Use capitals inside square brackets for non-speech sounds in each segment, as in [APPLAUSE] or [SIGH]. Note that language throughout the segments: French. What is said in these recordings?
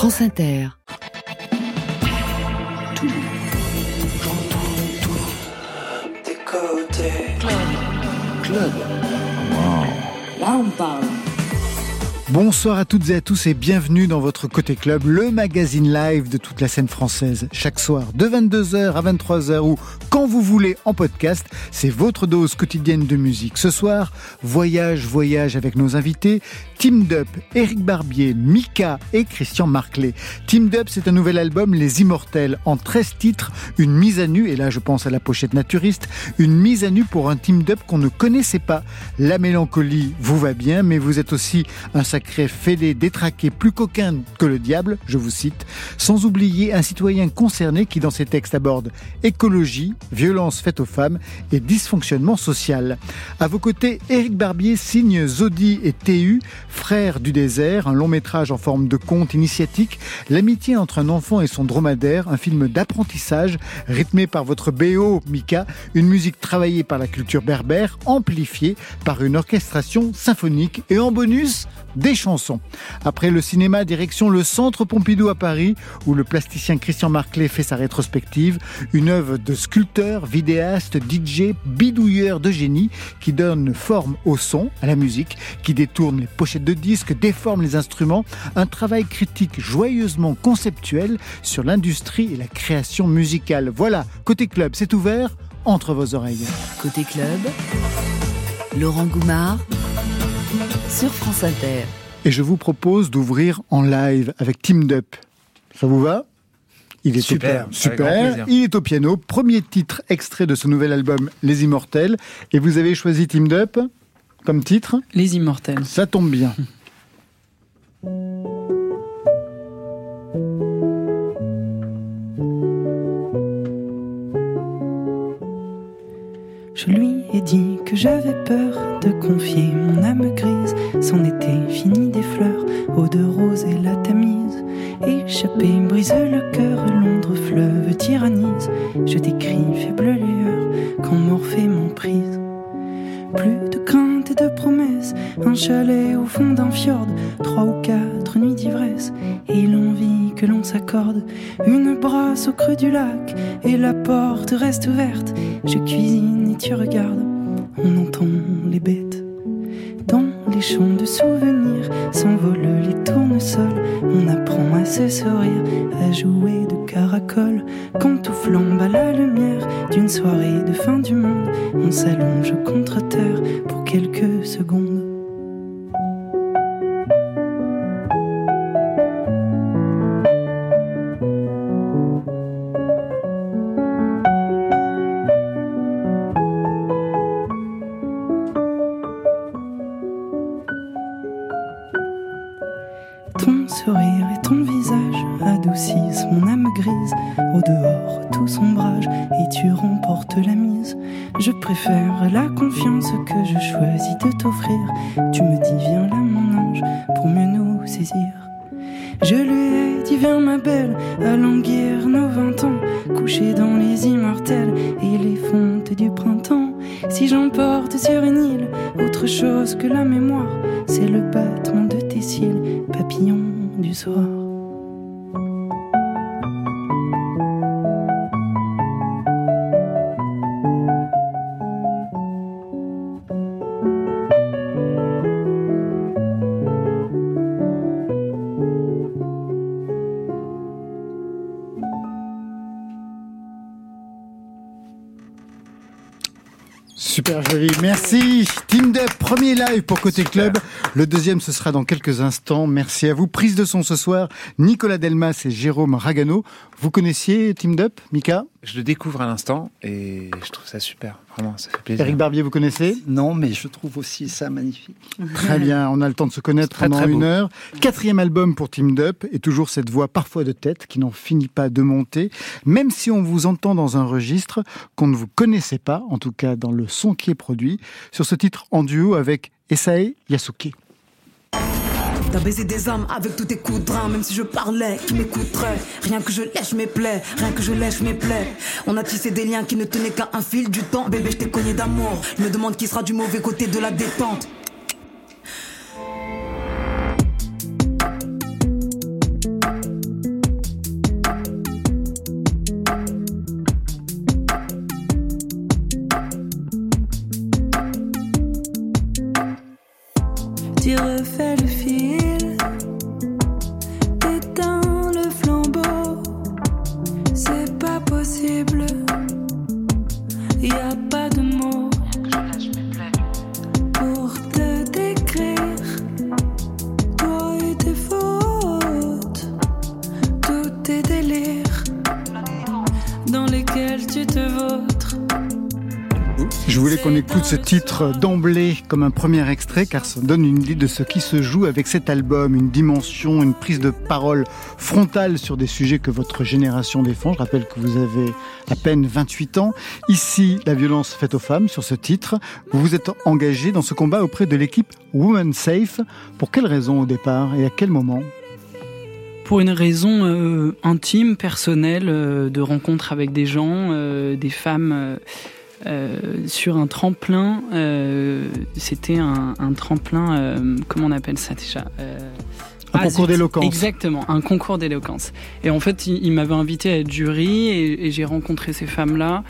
France Inter. Tout. Club. Club. Là, on parle. Bonsoir à toutes et à tous et bienvenue dans votre Côté Club, le magazine live de toute la scène française. Chaque soir, de 22h à 23h ou quand vous voulez en podcast, c'est votre dose quotidienne de musique. Ce soir, voyage, voyage avec nos invités, Team Dup, Eric Barbier, Mika et Christian Marclay. Team Dup, c'est un nouvel album, Les Immortels, en 13 titres, une mise à nu, et là je pense à la pochette naturiste, une mise à nu pour un Team Dup qu'on ne connaissait pas. La mélancolie vous va bien, mais vous êtes aussi un sacré fêlé, détraqué, plus coquin que le diable, je vous cite, sans oublier un citoyen concerné qui dans ses textes aborde écologie, violence faite aux femmes et dysfonctionnement social. À vos côtés, Éric Barbier signe Zodi et TU, Frères du désert, un long métrage en forme de conte initiatique, l'amitié entre un enfant et son dromadaire, un film d'apprentissage rythmé par votre BO Mika, une musique travaillée par la culture berbère, amplifiée par une orchestration symphonique et en bonus des chansons. Après le cinéma, direction le Centre Pompidou à Paris, où le plasticien Christian Marclay fait sa rétrospective, une œuvre de sculpteur, vidéaste, DJ, bidouilleur de génie, qui donne forme au son, à la musique, qui détourne les pochettes de disques, déforme les instruments, un travail critique joyeusement conceptuel sur l'industrie et la création musicale. Voilà, côté club, c'est ouvert entre vos oreilles. Côté club, Laurent Goumard sur France Inter. Et je vous propose d'ouvrir en live avec Team Dup. Ça vous va? Il est super, super. Il est au piano. Premier titre extrait de ce nouvel album, Les Immortels. Et vous avez choisi Team Dup comme titre? Les Immortels. Ça tombe bien. [LAUGHS] Je lui ai dit que j'avais peur de confier mon âme grise. C'en était fini des fleurs, eau de rose et la tamise. Échappé, brise le cœur, Londres fleuve tyrannise. Je décris faible lueur quand Morphée m'emprise. Plus de crainte de promesses, un chalet au fond d'un fjord, trois ou quatre nuits d'ivresse, et l'envie que l'on s'accorde, une brasse au creux du lac, et la porte reste ouverte, je cuisine et tu regardes, on entend les bêtes. Dans champs de souvenirs s'envolent les tournesols, on apprend à se sourire, à jouer de caracole, quand tout flambe à la lumière d'une soirée de fin du monde, on s'allonge contre terre pour quelques secondes. Ma belle, à languir nos vingt ans, couchés dans les immortels et les fontes du printemps. Si j'emporte sur une île autre chose que la mémoire, c'est le battement de tes cils, papillon du soir. Merci. Team Dup, premier live pour Côté Club. Le deuxième, ce sera dans quelques instants. Merci à vous. Prise de son ce soir, Nicolas Delmas et Jérôme Ragano. Vous connaissiez Team Dup, Mika? Je le découvre à l'instant et je trouve ça super. Vraiment, ça fait plaisir. Eric Barbier, vous connaissez Non, mais je trouve aussi ça magnifique. Très bien, on a le temps de se connaître Très, pendant très une heure. Quatrième album pour Team Dup et toujours cette voix parfois de tête qui n'en finit pas de monter, même si on vous entend dans un registre qu'on ne vous connaissait pas, en tout cas dans le son qui est produit, sur ce titre en duo avec Esae Yasuke. T'as baisé des hommes avec tous tes coups de même si je parlais, qui m'écouterait. Rien que je lèche mes plaies, rien que je lèche mes plaies. On a tissé des liens qui ne tenaient qu'à un fil du temps. Bébé, je t'ai cogné d'amour. Je me demande qui sera du mauvais côté de la détente. Tu refais le film. Ce titre d'emblée comme un premier extrait car ça donne une idée de ce qui se joue avec cet album, une dimension, une prise de parole frontale sur des sujets que votre génération défend. Je rappelle que vous avez à peine 28 ans. Ici, la violence faite aux femmes sur ce titre. Vous vous êtes engagé dans ce combat auprès de l'équipe Women Safe. Pour quelle raison au départ et à quel moment? Pour une raison euh, intime, personnelle, euh, de rencontre avec des gens, euh, des femmes euh, sur un tremplin. euh, C'était un, un tremplin, euh, comment on appelle ça déjà Un ah, concours d'éloquence. Exactement, un concours d'éloquence. Et en fait, il, il m'avait invité à être jury et, et j'ai rencontré ces femmes-là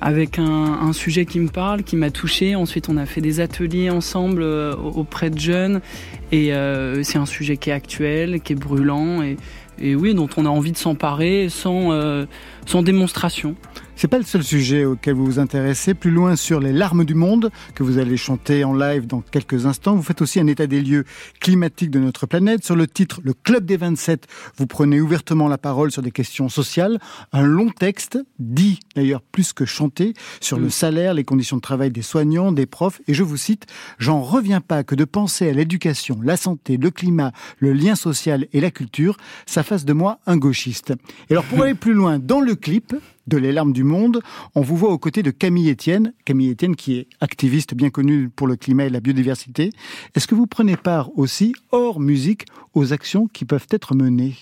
avec un, un sujet qui me parle, qui m'a touché. Ensuite, on a fait des ateliers ensemble auprès de jeunes et c'est un sujet qui est actuel, qui est brûlant et, et oui, dont on a envie de s'emparer sans, sans démonstration. C'est pas le seul sujet auquel vous vous intéressez. Plus loin sur les larmes du monde, que vous allez chanter en live dans quelques instants. Vous faites aussi un état des lieux climatique de notre planète. Sur le titre Le Club des 27, vous prenez ouvertement la parole sur des questions sociales. Un long texte, dit d'ailleurs plus que chanté, sur le salaire, les conditions de travail des soignants, des profs. Et je vous cite, J'en reviens pas que de penser à l'éducation, la santé, le climat, le lien social et la culture, ça fasse de moi un gauchiste. Et alors pour [LAUGHS] aller plus loin, dans le clip, de Les larmes du monde. On vous voit aux côtés de Camille Etienne. Camille Etienne qui est activiste bien connue pour le climat et la biodiversité. Est-ce que vous prenez part aussi, hors musique, aux actions qui peuvent être menées?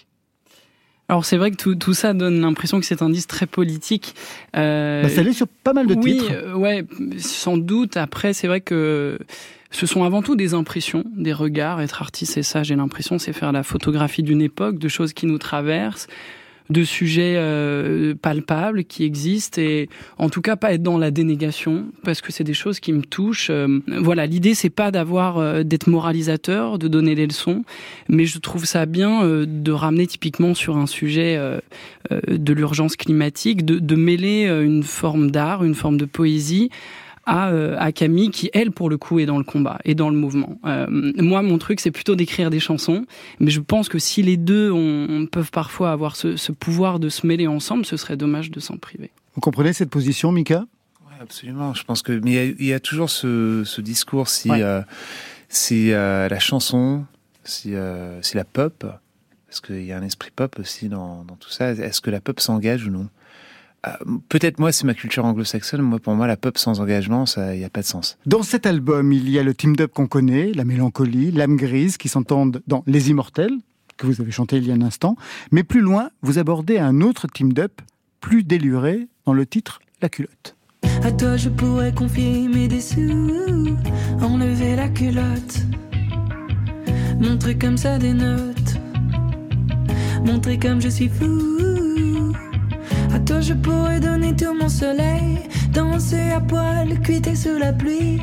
Alors c'est vrai que tout, tout ça donne l'impression que c'est un disque très politique. Euh, bah, Ça l'est sur pas mal de oui, titres. euh, ouais, sans doute. Après, c'est vrai que ce sont avant tout des impressions, des regards. Être artiste, c'est ça, j'ai l'impression, c'est faire la photographie d'une époque, de choses qui nous traversent, de sujets euh, palpables qui existent et en tout cas pas être dans la dénégation parce que c'est des choses qui me touchent. Euh, voilà, l'idée c'est pas d'avoir euh, d'être moralisateur, de donner des leçons, mais je trouve ça bien euh, de ramener typiquement sur un sujet euh, euh, de l'urgence climatique, de, de mêler une forme d'art, une forme de poésie à, euh, à Camille qui, elle, pour le coup, est dans le combat et dans le mouvement. Euh, moi, mon truc, c'est plutôt d'écrire des chansons, mais je pense que si les deux on peuvent parfois avoir ce, ce pouvoir de se mêler ensemble, ce serait dommage de s'en priver. Vous comprenez cette position, Mika? Ouais, absolument. Je pense que mais il y a, il y a toujours ce, ce discours si Ouais. euh, si euh, la chanson, si euh, si la pop, parce qu'il y a un esprit pop aussi dans, dans tout ça. Est-ce que la pop s'engage ou non? Peut-être moi, c'est ma culture anglo-saxonne. Moi, pour moi, la pop sans engagement, ça, il n'y a pas de sens. Dans cet album, il y a le team up qu'on connaît, la mélancolie, l'âme grise qui s'entendent dans Les Immortels, que vous avez chanté il y a un instant. Mais plus loin, vous abordez un autre team up, plus déluré, dans le titre La culotte. À toi, je pourrais confier mes dessous, enlever la culotte, montrer comme ça des notes, montrer comme je suis fou. Toi, je pourrais donner tout mon soleil, danser à poil, cuiter sous la pluie,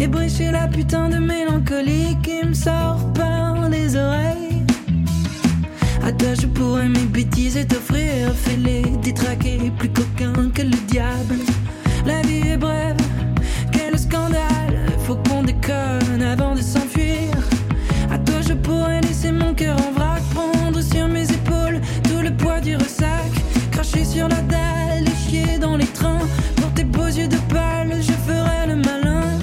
ébrécher la putain de mélancolie qui me sort par les oreilles. À toi, je pourrais mes bêtises et t'offrir, fêler, détraquer, plus coquin que le diable. La vie est brève, quel scandale, faut qu'on déconne avant de s'enfuir. À toi, je pourrais laisser mon cœur en vrac, prendre sur mes épaules tout le poids du ressac, sur la dalle et chier dans les trains. Pour tes beaux yeux de pâle, je ferai le malin.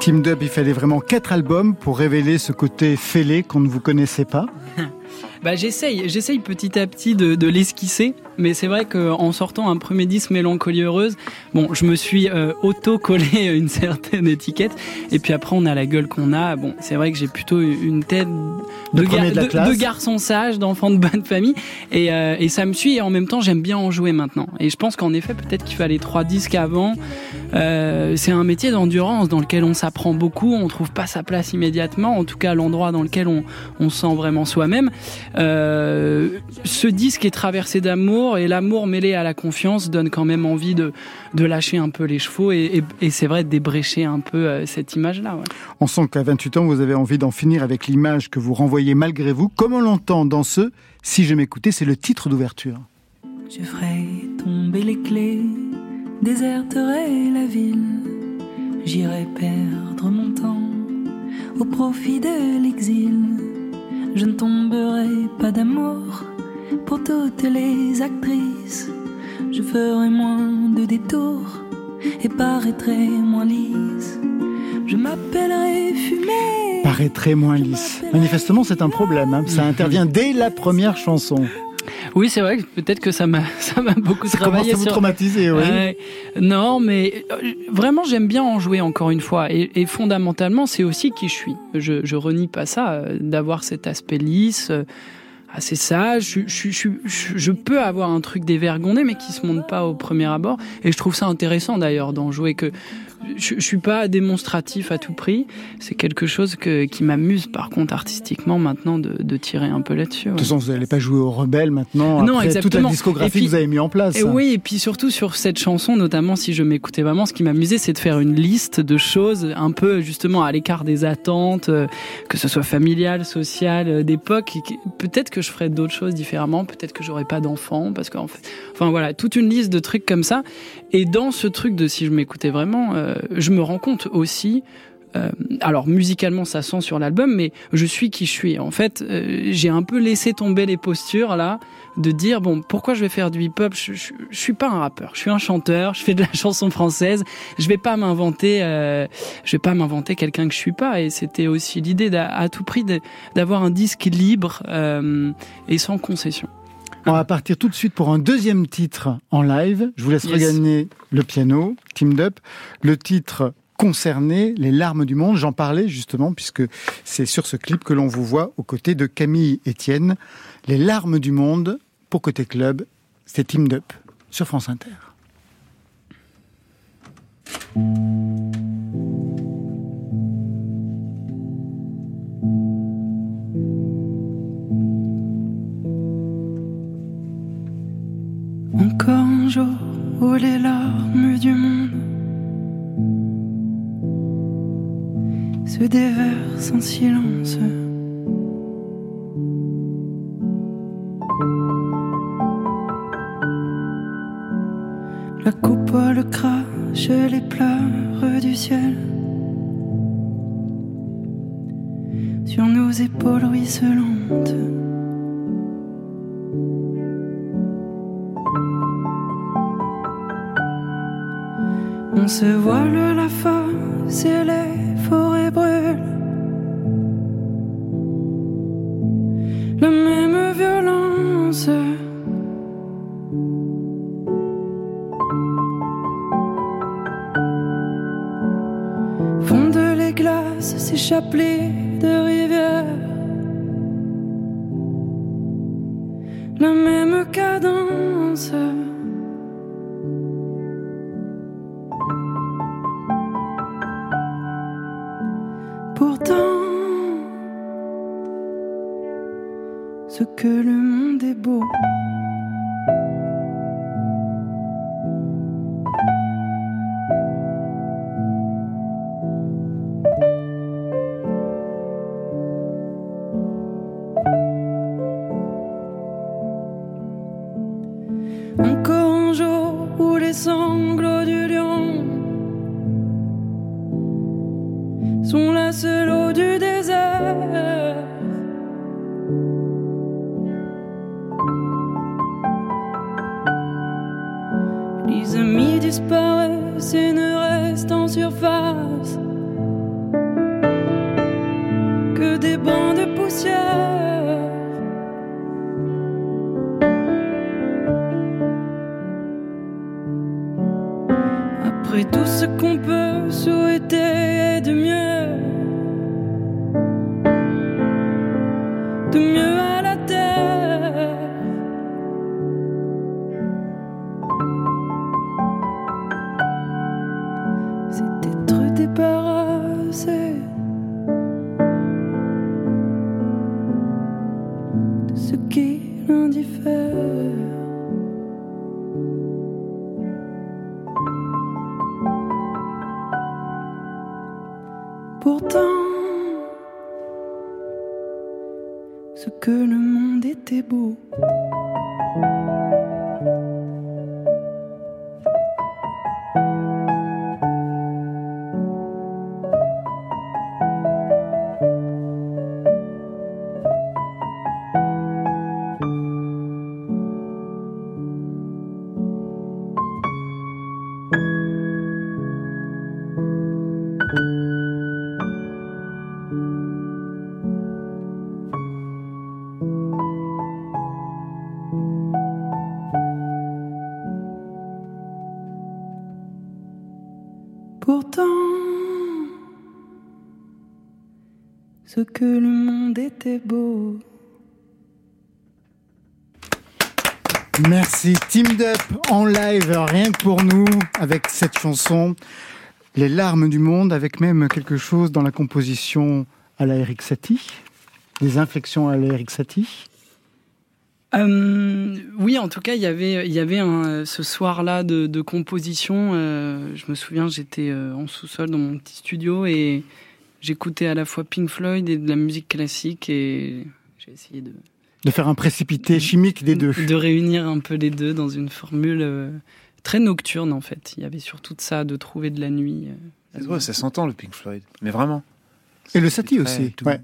Team Up, il fallait vraiment quatre albums pour révéler ce côté fêlé qu'on ne vous connaissait pas. [LAUGHS] Bah j'essaye, j'essaye petit à petit de, de l'esquisser, mais c'est vrai qu'en sortant un premier disque Mélancolie heureuse, bon, je me suis euh, auto-collé [LAUGHS] une certaine étiquette, et puis après on a la gueule qu'on a. Bon, c'est vrai que j'ai plutôt une tête De de, premier de de garçon sage, d'enfant de bonne famille, et, euh, et ça me suit. Et en même temps, j'aime bien en jouer maintenant. Et je pense qu'en effet, peut-être qu'il fallait trois disques avant. Euh, c'est un métier d'endurance dans lequel on s'apprend beaucoup, on trouve pas sa place immédiatement, en tout cas l'endroit dans lequel on, on se sent vraiment soi-même. Euh, ce disque est traversé d'amour et l'amour mêlé à la confiance donne quand même envie de, de lâcher un peu les chevaux et, et, et c'est vrai de débrécher un peu euh, cette image-là. Ouais. On sent qu'à 28 ans, vous avez envie d'en finir avec l'image que vous renvoyez malgré vous, comme on l'entend dans ce Si je m'écoutais, c'est le titre d'ouverture. Je ferai tomber les clés, déserterai la ville, j'irai perdre mon temps au profit de l'exil. Je ne tomberai pas d'amour pour toutes les actrices. je ferai moins de détours et paraîtrai moins lisse. Je m'appellerai fumée. Paraîtrait moins lisse. Manifestement, c'est un problème. hein. Ça intervient dès la première chanson. Oui, c'est vrai que peut-être que ça m'a [LAUGHS] ça m'a beaucoup Ça commence travaillé à vous sur traumatiser, oui. Non, mais euh, vraiment, j'aime bien en jouer encore une fois. Et, et fondamentalement, c'est aussi qui je suis. Je, je renie pas ça, euh, d'avoir cet aspect lisse, euh, assez sage. Je, je, je, je, je peux avoir un truc dévergondé, mais qui se monte pas au premier abord. Et je trouve ça intéressant d'ailleurs d'en jouer que. Je, je suis pas démonstratif à tout prix. C'est quelque chose que, qui m'amuse, par contre, artistiquement, maintenant, de, de tirer un peu là-dessus. De toute façon, vous n'allez pas jouer au rebelle maintenant, Non, après toute la exactement. discographie puis- que vous avez mis en place. Et oui, et puis surtout sur cette chanson, notamment si je m'écoutais vraiment, ce qui m'amusait, c'est de faire une liste de choses un peu justement à l'écart des attentes, euh, que ce soit familiales, sociales, euh, d'époque. Peut-être que je ferais d'autres choses différemment, peut-être que j'aurais pas d'enfants, parce qu'en fait, enfin voilà, toute une liste de trucs comme ça. Et dans ce truc de si je m'écoutais vraiment, euh, je me rends compte aussi. euh, alors musicalement ça sent sur l'album, mais je suis qui je suis. En fait, euh, j'ai un peu laissé tomber les postures là, de dire bon pourquoi je vais faire du hip-hop? Je, je, suis pas un rappeur. Je suis un chanteur. Je fais de la [LAUGHS] chanson française. Je vais pas m'inventer euh, je vais pas m'inventer quelqu'un que je suis pas. Et c'était aussi l'idée à tout prix d'avoir un disque libre euh, et sans concession On va partir tout de suite pour un deuxième titre en live. Je vous laisse Yes. regagner le piano, Teamed Up. Le titre concerné, Les larmes du monde. J'en parlais justement puisque c'est sur ce clip que l'on vous voit aux côtés de Camille Etienne. Les larmes du monde pour Côté Club, c'est Teamed Up sur France Inter. Les larmes du monde se déversent en silence. La coupole crache les pleurs du ciel sur nos épaules ruisselantes. Se voile la face et les forêts brûlent. Encore un jour où les sanglots du lion sont la seule Pourtant, ce que le monde était beau. Merci Team Up en live, rien que pour nous, avec cette chanson, Les larmes du monde, avec même quelque chose dans la composition à la Eric Satie, des inflexions à la Eric Satie. Euh, oui, en tout cas, il y avait, il y avait un, ce soir-là de, de composition. euh, je me souviens, j'étais euh, en sous-sol dans mon petit studio et j'écoutais à la fois Pink Floyd et de la musique classique et j'ai essayé de, De faire un précipité chimique des deux. de réunir un peu les deux dans une formule très nocturne en fait. Il y avait surtout de ça, de trouver de la nuit. Ouais, ça s'entend le Pink Floyd, mais vraiment. Et le Satie aussi. Ouais,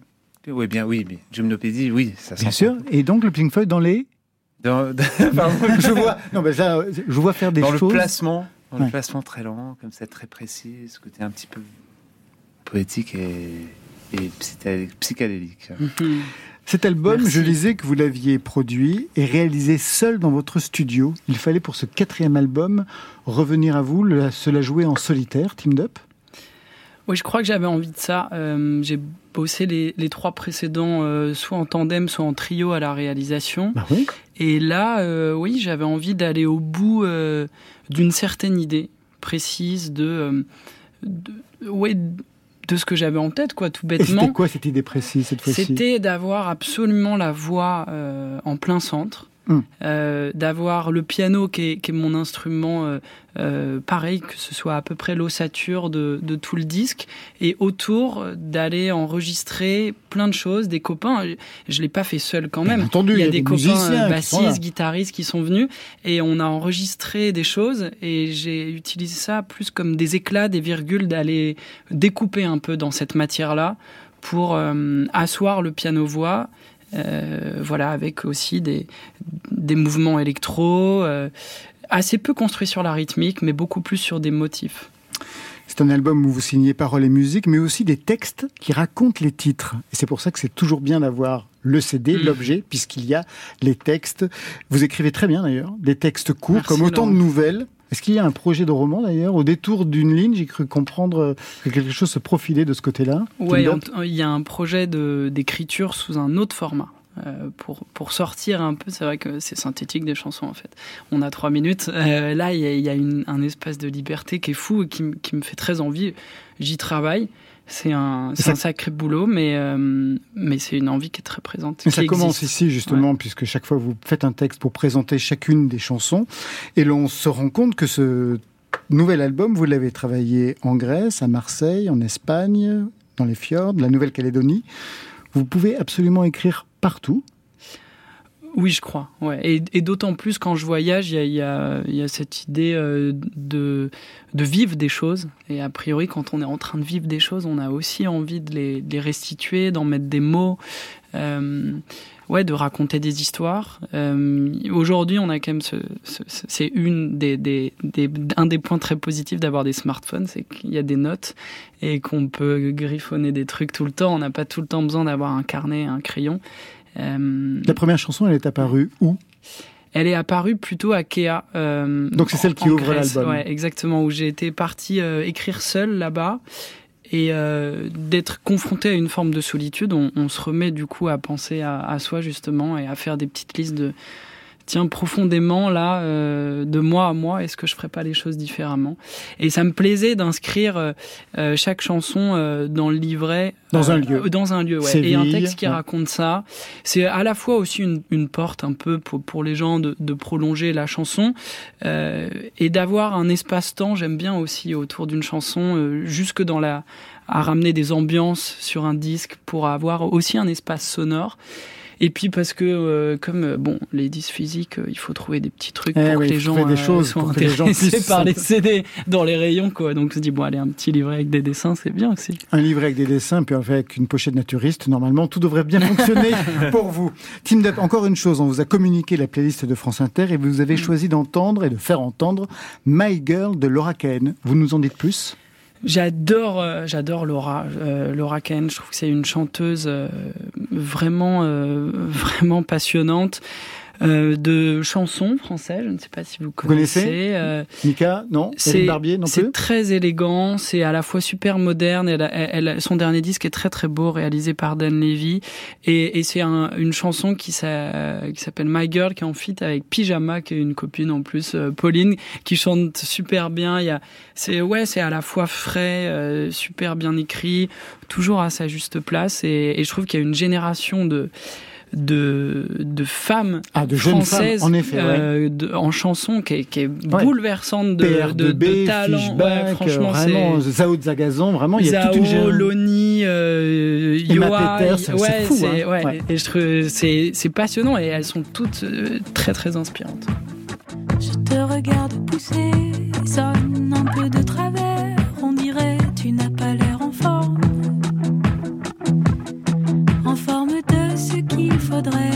Oui, bien, oui, mais Gymnopédie, oui, ça bien sûr. Et donc le Pink Floyd dans les. Dans, [LAUGHS] pardon. [LAUGHS] je vois. Non, mais ça, je vois faire des dans le choses. placement, dans Ouais. le placement très lent, comme ça, très précis, ce côté un petit peu poétique et, et psyché- psychédélique. Cet album, Merci. je lisais que vous l'aviez produit et réalisé seul dans votre studio. Il fallait pour ce quatrième album revenir à vous, se la jouer en solitaire, Teamed Up. Oui, je crois que j'avais envie de ça. Euh, j'ai bossé les, les trois précédents, euh, soit en tandem, soit en trio à la réalisation. Bah oui. Et là, euh, oui, j'avais envie d'aller au bout d'une certaine idée précise de, de, ouais, de ce que j'avais en tête, quoi, tout bêtement. c'était quoi cette idée précise cette fois-ci? C'était d'avoir absolument la voix en plein centre, Hum. euh, d'avoir le piano qui est, qui est mon instrument, euh, euh, pareil, que ce soit à peu près l'ossature de, de tout le disque, et autour d'aller enregistrer plein de choses, des copains. Je l'ai pas fait seul quand même. entendu, il y a des, copains sont là. bassistes, guitaristes qui sont venus, et on a enregistré des choses, et j'ai utilisé ça plus comme des éclats, des virgules, d'aller découper un peu dans cette matière-là pour asseoir le piano-voix. Euh, voilà, avec aussi des, des mouvements électro, euh, assez peu construits sur la rythmique, mais beaucoup plus sur des motifs. C'est un album où vous signez paroles et musique, mais aussi des textes qui racontent les titres. Et c'est pour ça que c'est toujours bien d'avoir le CD, Mm. l'objet, puisqu'il y a les textes. Vous écrivez très bien d'ailleurs, des textes courts, Merci, comme autant de nouvelles. Est-ce qu'il y a un projet de roman d'ailleurs Au détour d'une ligne, j'ai cru comprendre euh, que quelque chose se profilait de ce côté-là. En- il y a un projet d'écriture sous un autre format. euh, pour, pour sortir un peu, c'est vrai que c'est synthétique des chansons en fait. On a trois minutes. Euh, là, il y a, il y a une- un espace de liberté qui est fou et qui me fait très envie. J'y travaille. C'est un, c'est ça- un sacré boulot, mais, euh, mais c'est une envie qui est très présente. Mais ça commence ici justement, puisque chaque fois vous faites un texte pour présenter chacune des chansons, et l'on se rend compte que ce nouvel album, vous l'avez travaillé en Grèce, à Marseille, en Espagne, dans les fjords, la Nouvelle-Calédonie. Vous pouvez absolument écrire partout. Oui, je crois. Ouais. Et, d'autant plus quand je voyage, il y a, y a- y a cette idée euh, de, de vivre des choses. Et a priori, quand on est en train de vivre des choses, on a aussi envie de les, de les restituer, d'en mettre des mots. Euh, ouais, de raconter des histoires. Euh, Aujourd'hui, on a quand même ce- c'est une des, des, des, un des points très positifs d'avoir des smartphones, c'est qu'il y a des notes et qu'on peut griffonner des trucs tout le temps. On n'a pas tout le temps besoin d'avoir un carnet, un crayon. Euh, La première chanson, elle est apparue où? Elle est apparue plutôt à Kea. euh, Donc c'est celle qui ouvre l'album. Ouais, exactement, où j'ai été parti euh, écrire seul là-bas. Et euh, d'être confronté à une forme de solitude, on, on se remet du coup à penser à, à soi justement et à faire des petites listes de tiens profondément là euh, de moi à moi est-ce que je ferais pas les choses différemment? Et ça me plaisait d'inscrire euh, euh, chaque chanson euh, dans le livret Dans un lieu. euh, dans un lieu ouais. et un texte qui ouais. raconte ça c'est à la fois aussi une, une porte un peu pour, pour les gens de, de prolonger la chanson euh, et d'avoir un espace-temps j'aime bien aussi autour d'une chanson euh, jusque dans la à ramener des ambiances sur un disque pour avoir aussi un espace sonore et puis parce que euh, comme euh, bon les disques physiques euh, il faut trouver des petits trucs Eh pour oui, que les gens des choses soient les intéressés par les CD dans les rayons quoi donc on se dit bon allez un petit livret avec des dessins c'est bien aussi Un livret avec des dessins, puis avec une pochette naturiste. Normalement, tout devrait bien fonctionner [LAUGHS] pour vous. Team Up, encore une chose, on vous a communiqué la playlist de France Inter et vous avez choisi d'entendre et de faire entendre My Girl de Laura Cahen. Vous nous en dites plus? J'adore, euh, j'adore Laura, euh, Laura Ken. Je trouve que c'est une chanteuse euh, vraiment, euh, [LAUGHS] vraiment passionnante. Euh, de chansons françaises. Je ne sais pas si vous connaissez. connaissez euh, Mika, non Éric Barbier non plus C'est très élégant, c'est à la fois super moderne. Elle, elle, son dernier disque est très très beau, réalisé par Dan Levy. Et, et c'est un, une chanson qui s'appelle My Girl, qui est en feat avec Pyjama, qui est une copine en plus, euh, Pauline, qui chante super bien. Il y a, c'est ouais, c'est à la fois frais, euh, super bien écrit, toujours à sa juste place. Et, et je trouve qu'il y a une génération de de, de femmes ah, de françaises femmes, en, effet, euh, de, en chanson qui est, qui est bouleversante de, PR2B, de, de talent. Fishback, ouais, franchement, vraiment, Zao Zagazon, vraiment, il y a Zao, toute une génération. Loni, euh, Yoa, ouais, fou. hein. ouais. Ouais. Et je trouve c'est c'est passionnant et elles sont toutes euh, très très inspirantes. Je te regarde pousser, sonne un peu de travers. Qu'il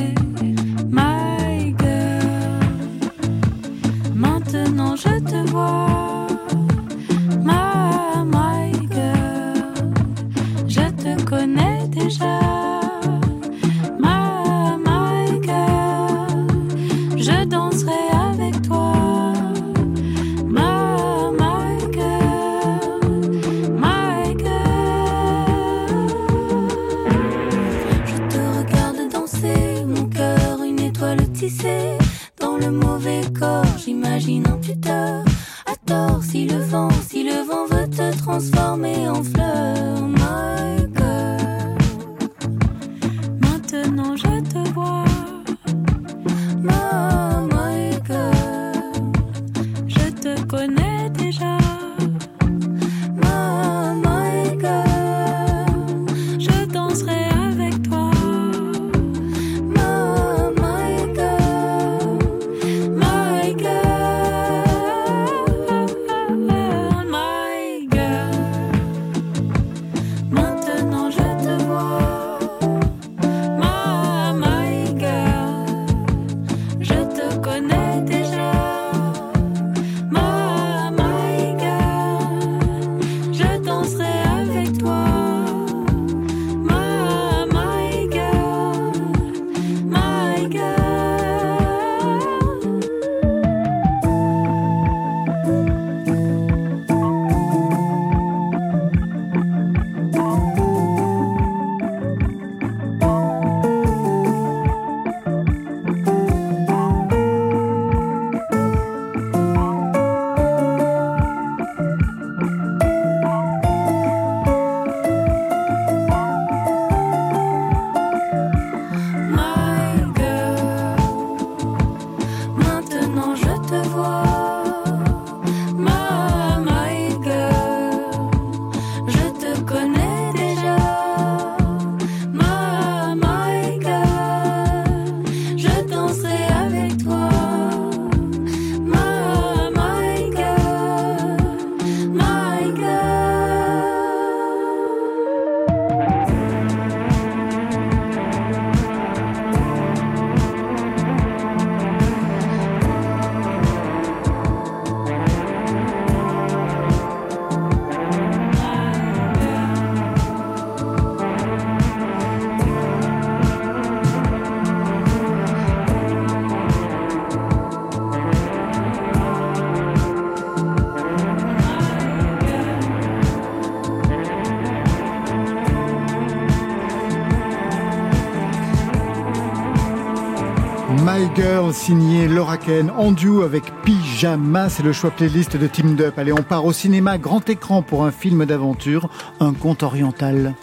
My Girl, signé Laura Ken, en duo avec Pyjama, c'est le choix playlist de Team Up. Allez, on part au cinéma, grand écran pour un film d'aventure, un conte oriental.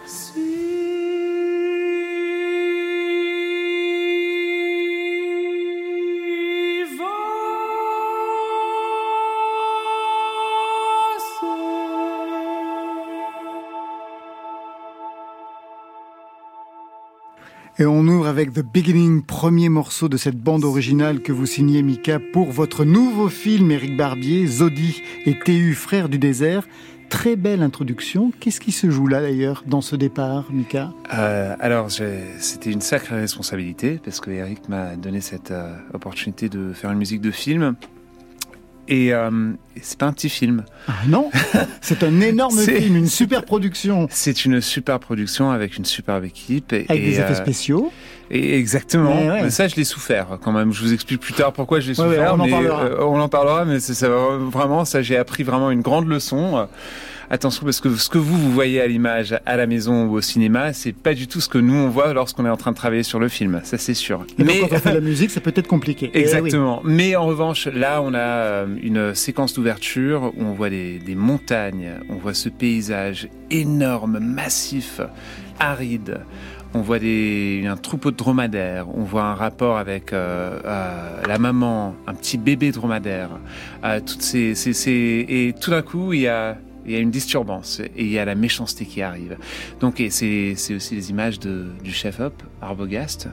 Et on avec The Beginning, premier morceau de cette bande originale que vous signez, Mika, pour votre nouveau film, Éric Barbier, Zodi et TU, frère du désert. Très belle introduction. Qu'est-ce qui se joue là, d'ailleurs, dans ce départ, Mika? Euh, alors, c'était une sacrée responsabilité parce que Eric m'a donné cette euh, opportunité de faire une musique de film. Et euh, c'est pas un petit film. Ah non, [LAUGHS] c'est un énorme film, une super production [LAUGHS] C'est une super production avec une superbe équipe. Et, avec et, des effets euh, spéciaux. Et exactement. Ouais. Mais ça, je l'ai souffert quand même. Je vous explique plus tard pourquoi je l'ai Ouais, ouais, souffert. on en parlera. euh, on en parlera. Mais ça, vraiment, ça, j'ai appris vraiment une grande leçon. Attention, parce que ce que vous, vous voyez à l'image, à la maison ou au cinéma, c'est pas du tout ce que nous, on voit lorsqu'on est en train de travailler sur le film. Ça, c'est sûr. Et donc, quand on fait la [LAUGHS] musique, ça peut être compliqué. Eh oui. Exactement. Mais en revanche, là, on a euh, une séquence d'ouverture où on voit des, des montagnes, on voit ce paysage énorme, massif, aride. On voit des, un troupeau de dromadaires, on voit un rapport avec euh, euh, la maman, un petit bébé dromadaire. Euh, toutes ces, ces- ces- et tout d'un coup, il y a, il y a une disturbance et il y a la méchanceté qui arrive. Donc, c'est c'est aussi les images de, du chef-op, Arbogast.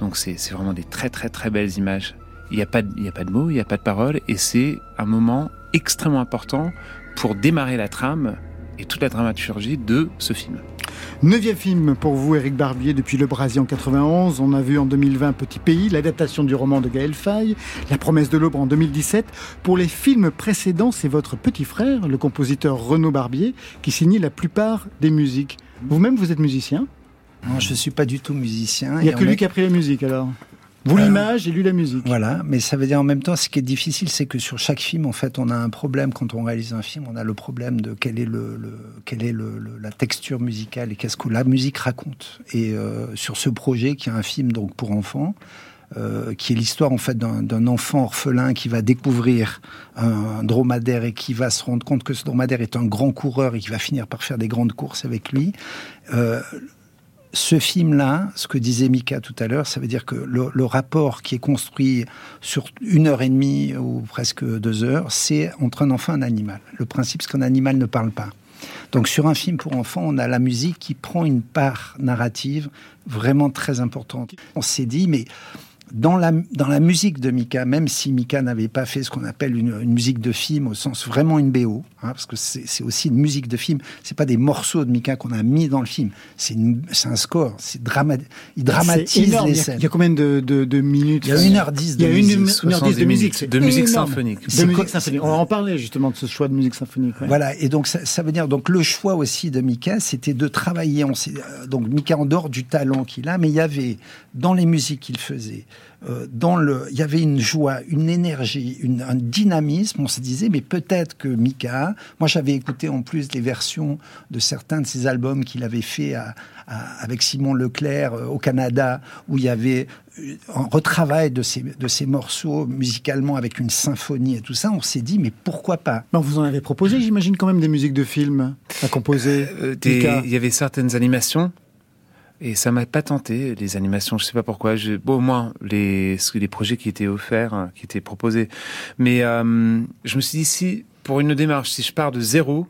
Donc, c'est c'est vraiment des très, très, très belles images. Il n'y a, pas il y a pas de mots, il n'y a pas de paroles, et c'est un moment extrêmement important pour démarrer la trame et toute la dramaturgie de ce film. Neuvième film pour vous, Éric Barbier, depuis Le Brasier en 91. On a vu en 2020 Petit Pays, l'adaptation du roman de Gaël Faye, La promesse de l'aube en 2017. Pour les films précédents, c'est votre petit frère, le compositeur Renaud Barbier, qui signe la plupart des musiques. Vous-même, vous êtes musicien? Non, je suis pas du tout musicien. Il n'y a et que lui qui a pris la musique alors? Vous Euh, l'image et lui la musique. Voilà, mais ça veut dire en même temps, ce qui est difficile, c'est que sur chaque film, en fait, on a un problème quand on réalise un film. On a le problème de quelle est le, le- quelle est le, le- la texture musicale et qu'est-ce que la musique raconte. Et euh, sur ce projet, qui est un film donc pour enfants, euh, qui est l'histoire en fait d'un d'un enfant orphelin qui va découvrir un dromadaire et qui va se rendre compte que ce dromadaire est un grand coureur et qui va finir par faire des grandes courses avec lui. Euh, ce film-là, ce que disait Mika tout à l'heure, ça veut dire que le, rapport qui est construit sur une heure et demie ou presque deux heures, c'est entre un enfant et un animal. Le principe, c'est qu'un animal ne parle pas. Donc sur un film pour enfants, on a la musique qui prend une part narrative vraiment très importante. On s'est dit, mais dans la, dans la musique de Mika, même si Mika n'avait pas fait ce qu'on appelle une, une musique de film au sens vraiment une BO, hein, parce que c'est aussi une musique de film, c'est pas des morceaux de Mika qu'on a mis dans le film, c'est un score, c'est drama, il dramatise les scènes. Il y a combien de, de- de minutes Il y a 1h10 Il y a de une, musique. une heure dix 70 de musique. de musique symphonique. De musique symphonique. On va en parler justement de ce choix de musique symphonique. ouais. Voilà, et donc ça, ça veut dire donc le choix aussi de Mika, c'était de travailler. On euh, donc Mika en dehors du talent qu'il a, mais il y avait dans les musiques qu'il faisait, euh, dans le, il y avait une joie, une énergie, une, un dynamisme. On se disait, mais peut-être que Mika. Moi, j'avais écouté en plus les versions de certains de ses albums qu'il avait fait à- à- avec Simon Leclerc euh, au Canada, où il y avait euh, un retravail de ces, de ces morceaux musicalement avec une symphonie et tout ça. On s'est dit, mais pourquoi pas? Ben, vous en avez proposé, j'imagine, quand même des musiques de films à composer. Euh, des-. Il y avait certaines animations. Et ça m'a pas tenté, les animations, je sais pas pourquoi. Bon, au moins, les, les projets qui étaient offerts, hein, qui étaient proposés. Mais euh, je me suis dit, si, pour une démarche, si je pars de zéro,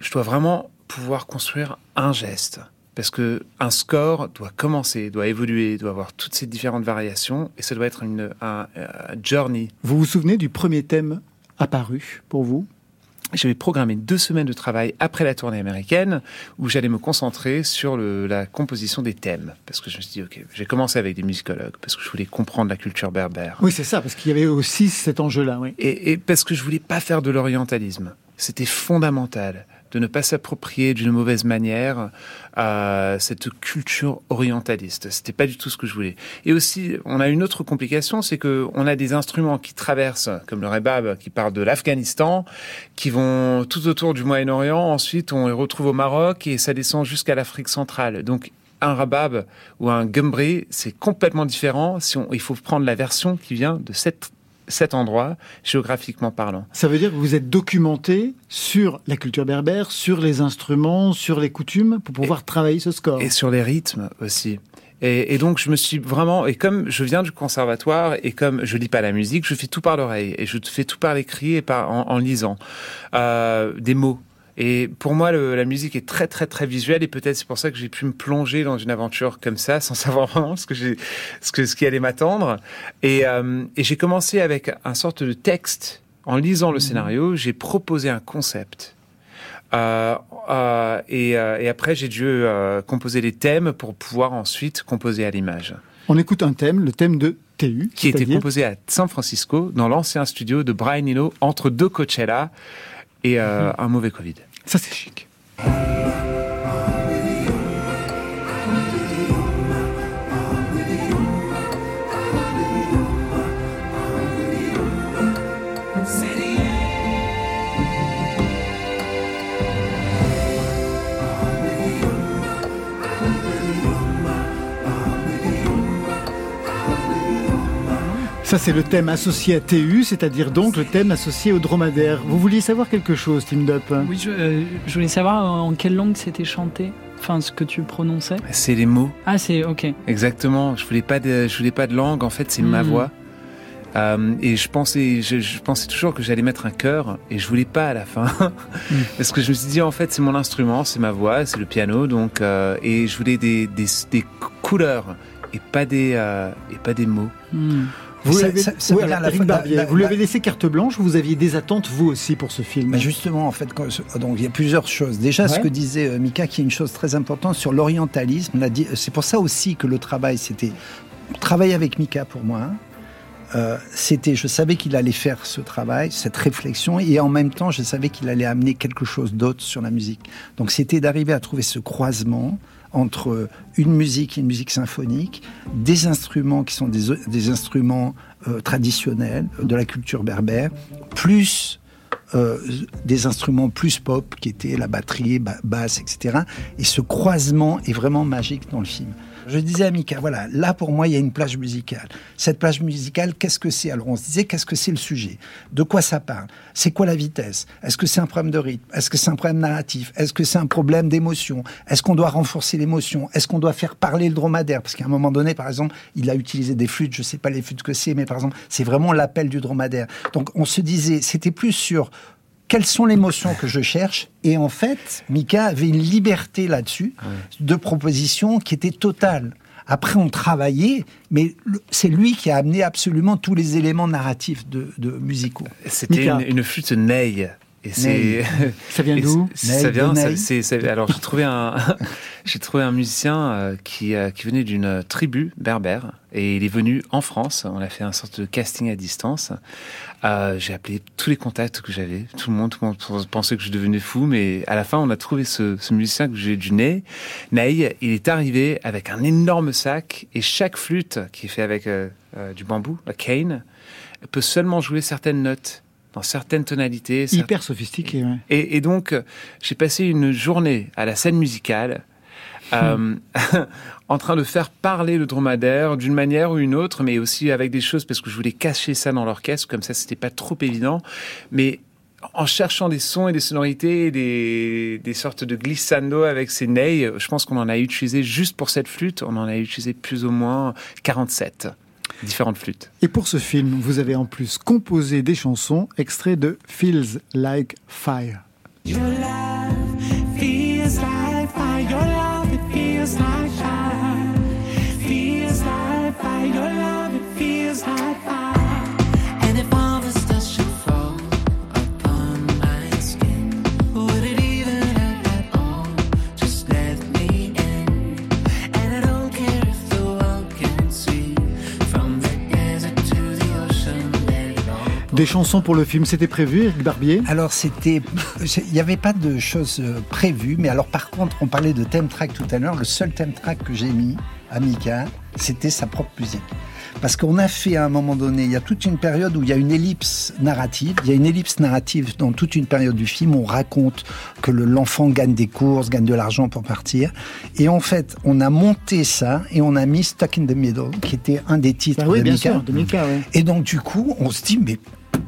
je dois vraiment pouvoir construire un geste. Parce que un score doit commencer, doit évoluer, doit avoir toutes ces différentes variations, et ça doit être une, un, un journey. Vous vous souvenez du premier thème apparu pour vous? J'avais programmé deux semaines de travail après la tournée américaine où j'allais me concentrer sur le- la composition des thèmes. Parce que je me suis dit, OK, j'ai commencé avec des musicologues parce que je voulais comprendre la culture berbère. Oui, c'est ça, parce qu'il y avait aussi cet enjeu-là. Oui. Et, et parce que je voulais pas faire de l'orientalisme. C'était fondamental de ne pas s'approprier d'une mauvaise manière euh, cette culture orientaliste. C'était pas du tout ce que je voulais. Et aussi, on a une autre complication, c'est que on a des instruments qui traversent, comme le rebab, qui part de l'Afghanistan, qui vont tout autour du Moyen-Orient. Ensuite, on les retrouve au Maroc et ça descend jusqu'à l'Afrique centrale. Donc un rabab ou un gumbré, c'est complètement différent. Si on, il faut prendre la version qui vient de cette, cet endroit, géographiquement parlant. Ça veut dire que vous êtes documenté sur la culture berbère, sur les instruments, sur les coutumes, pour pouvoir travailler ce score. Et sur les rythmes aussi. Et, et donc je me suis vraiment et comme je viens du conservatoire et comme je lis pas la musique, je fais tout par l'oreille et je fais tout par l'écrit et par en, en lisant Euh, des mots. Et pour moi, le- la musique est très très très visuelle et peut-être c'est pour ça que j'ai pu me plonger dans une aventure comme ça [LAUGHS] sans savoir vraiment ce que j'ai, ce que ce qui allait m'attendre. Et, euh, et j'ai commencé avec un sorte de texte. En lisant le scénario, j'ai proposé un concept. Euh, euh, et, et après, j'ai dû composer les thèmes pour pouvoir ensuite composer à l'image. On écoute un thème, le thème de TU, qui était composé à San Francisco, dans l'ancien studio de Brian Eno, entre deux Coachella et euh, un mauvais Covid. Ça, c'est chic. Ça, c'est le thème associé à TU, c'est-à-dire donc le thème associé au dromadaire. Vous vouliez savoir quelque chose, Tim Dup? Oui, je, euh, je voulais savoir en quelle langue c'était chanté? Enfin, ce que tu prononçais? C'est les mots. Ah, c'est ok. Exactement. Je voulais pas de, je voulais pas de langue. En fait, c'est ma Mhm. voix. Euh, et je pensais, je, je pensais toujours que j'allais mettre un chœur, et je voulais pas à la fin, [LAUGHS] parce que je me suis dit en fait c'est mon instrument, c'est ma voix, c'est le piano, donc euh, et je voulais des, des, des couleurs et pas des euh, et pas des mots. Hmm. Vous lui avez laissé carte blanche, vous aviez des attentes vous aussi pour ce film. Mais justement, en fait, quand- donc il y a plusieurs choses. Déjà, ce que disait euh, Mika, qui est une chose très importante sur l'orientalisme. di- C'est pour ça aussi que le travail, c'était travailler avec Mika pour moi. hein. Euh, c'était, je savais qu'il allait faire ce travail, cette réflexion, et en même temps, je savais qu'il allait amener quelque chose d'autre sur la musique. Donc, c'était d'arriver à trouver ce croisement entre une musique et une musique symphonique, des instruments qui sont des, instruments euh, traditionnels de la culture berbère, plus euh, des instruments plus pop qui étaient la batterie, ba- basse, etc. Et ce croisement est vraiment magique dans le film. Je disais à Mika, voilà, là pour moi il y a une plage musicale. Cette plage musicale, qu'est-ce que c'est? Alors on se disait, qu'est-ce que c'est le sujet? De quoi ça parle? C'est quoi la vitesse? Est-ce que c'est un problème de rythme? Est-ce que c'est un problème narratif? Est-ce que c'est un problème d'émotion? Est-ce qu'on doit renforcer l'émotion? Est-ce qu'on doit faire parler le dromadaire? Parce qu'à un moment donné, par exemple, il a utilisé des flûtes, je sais pas les flûtes que c'est, mais par exemple, c'est vraiment l'appel du dromadaire. Donc on se disait, c'était plus sur quelles sont les émotions que je cherche Et en fait, Mika avait une liberté là-dessus de proposition qui était totale. Après, on travaillait, mais c'est lui qui a amené absolument tous les éléments narratifs de, de musicaux. C'était une, une flûte. Et c'est [LAUGHS] Ça vient d'où Ça vient. alors j'ai trouvé un [LAUGHS] j'ai trouvé un musicien euh, qui euh, qui venait d'une tribu berbère et il est venu en France. On a fait un sorte de casting à distance. Euh, j'ai appelé tous les contacts que j'avais. Tout le monde, tout le monde pensait que je devenais fou, mais à la fin on a trouvé ce, ce musicien que j'ai du nez. Naï, il est arrivé avec un énorme sac et chaque flûte qui est fait avec euh, euh, du bambou, un cane, peut seulement jouer certaines notes dans certaines tonalités. certaines- Hyper sophistiqué, ouais. et, et donc, euh, j'ai passé une journée à la scène musicale, euh, [LAUGHS] en train de faire parler le dromadaire d'une manière ou une autre, mais aussi avec des choses parce que je voulais cacher ça dans l'orchestre, comme ça, c'était pas trop évident. Mais en cherchant des sons et des sonorités, des, des sortes de glissando avec ces ney, je pense qu'on en a utilisé juste pour cette flûte, on en a utilisé plus ou moins 47 différentes flûtes. Et pour ce film, vous avez en plus composé des chansons extraits de Feels Like Fire. Your love Des chansons pour le film, c'était prévu, Eric Barbier? Alors c'était, il n'y avait pas de choses euh, prévues, mais alors par contre, on parlait de theme track tout à l'heure. Le seul theme track que j'ai mis à Mika, c'était sa propre musique. Parce qu'on a fait à un moment donné, il y a toute une période où il y a une ellipse narrative. Il y a une ellipse narrative dans toute une période du film. On raconte que le- l'enfant gagne des courses, gagne de l'argent pour partir. Et en fait, on a monté ça et on a mis Stuck in the Middle, qui était un des titres Ah oui, de bien Mika. sûr, de Mika, ouais. Et donc, du coup, on se dit, mais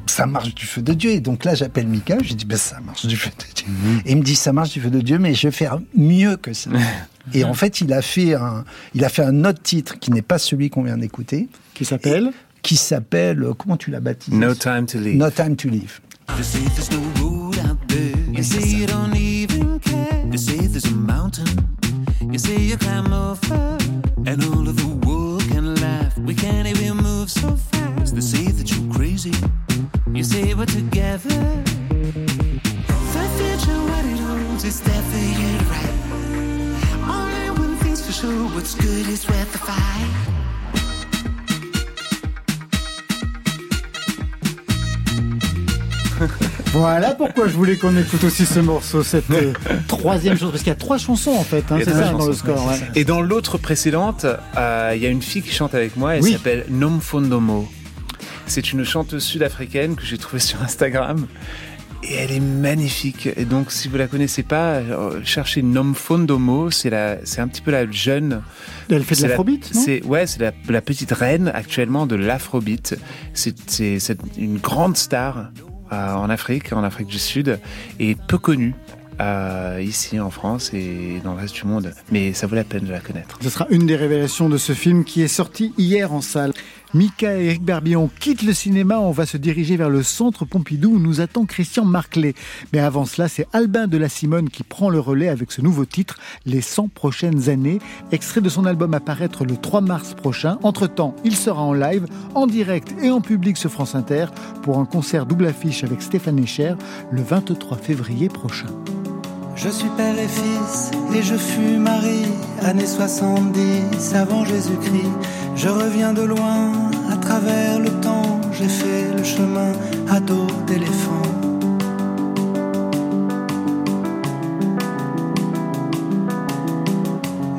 ça marche du feu de Dieu. Et donc là, j'appelle Mika, je lui dis, ben, ça marche du feu de Dieu. Et il me dit, ça marche du feu de Dieu, mais je vais faire mieux que ça. [LAUGHS] Et en fait, il a fait un, il a fait un autre titre qui n'est pas celui qu'on vient d'écouter, Qui s'appelle qui s'appelle, comment tu l'as baptisé No time to leave. No Time to Live. They say there's no road out there. You pourquoi je voulais qu'on écoute aussi ce morceau, cette euh, [LAUGHS] troisième chanson. Parce qu'il y a trois chansons en fait, hein, c'est ça dans le score. ouais. Et dans l'autre précédente, euh, il y a une fille qui chante avec moi, elle Oui. s'appelle Nom Fondomo. C'est une chanteuse sud-africaine que j'ai trouvée [LAUGHS] sur Instagram. Et elle est magnifique. Et donc, si vous la connaissez pas, euh, cherchez Nom Fondomo. C'est la, c'est un petit peu la jeune. Elle fait de la- l'afrobeat, non? C'est ouais, c'est la, la petite reine actuellement de l'afrobeat. C'est, c'est, c'est une grande star en Afrique, en Afrique du Sud, et peu connue euh, ici en France et dans le reste du monde. Mais ça vaut la peine de la connaître. Ce sera une des révélations de ce film qui est sorti hier en salle. Mika et Eric Barbillon quittent le cinéma, on va se diriger vers le centre Pompidou où nous attend Christian Marclay. Mais avant cela, c'est Albin de la Simone qui prend le relais avec ce nouveau titre, Les 100 prochaines années, extrait de son album à paraître le 3 mars prochain. Entre-temps, il sera en live, en direct et en public sur France Inter pour un concert double affiche avec Stéphane Echer le 23 février prochain. Je suis père et fils et je fus mari, années 70 avant Jésus-Christ. Je reviens de loin, à travers le temps, j'ai fait le chemin à dos d'éléphant.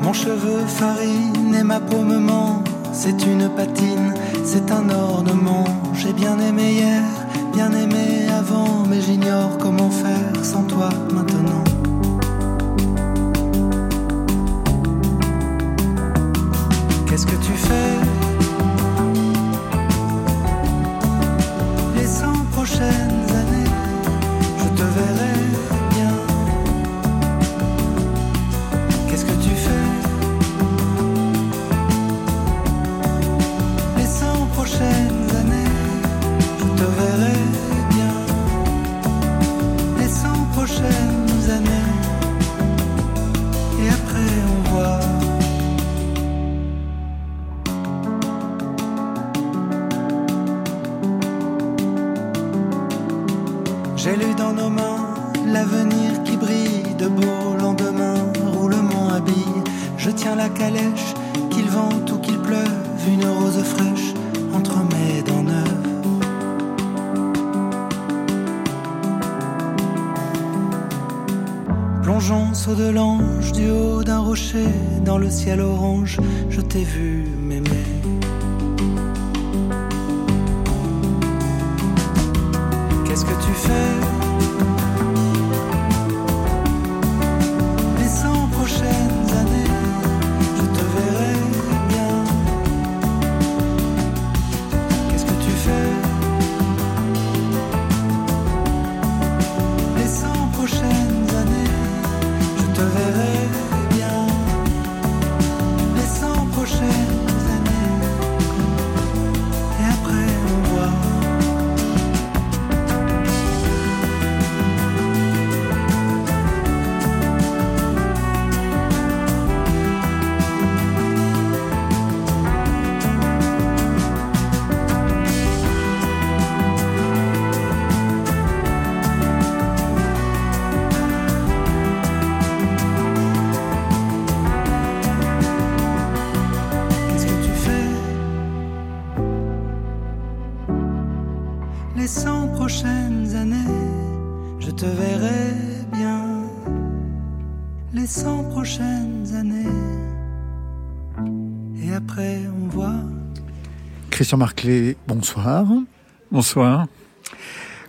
Mon cheveu farine et ma peau me ment, c'est une patine, c'est un ornement. J'ai bien aimé hier, bien aimé avant, mais j'ignore comment faire sans toi maintenant. Qu'est-ce que tu fais ciel orange, je t'ai vu Christian Marclay, bonsoir. Bonsoir.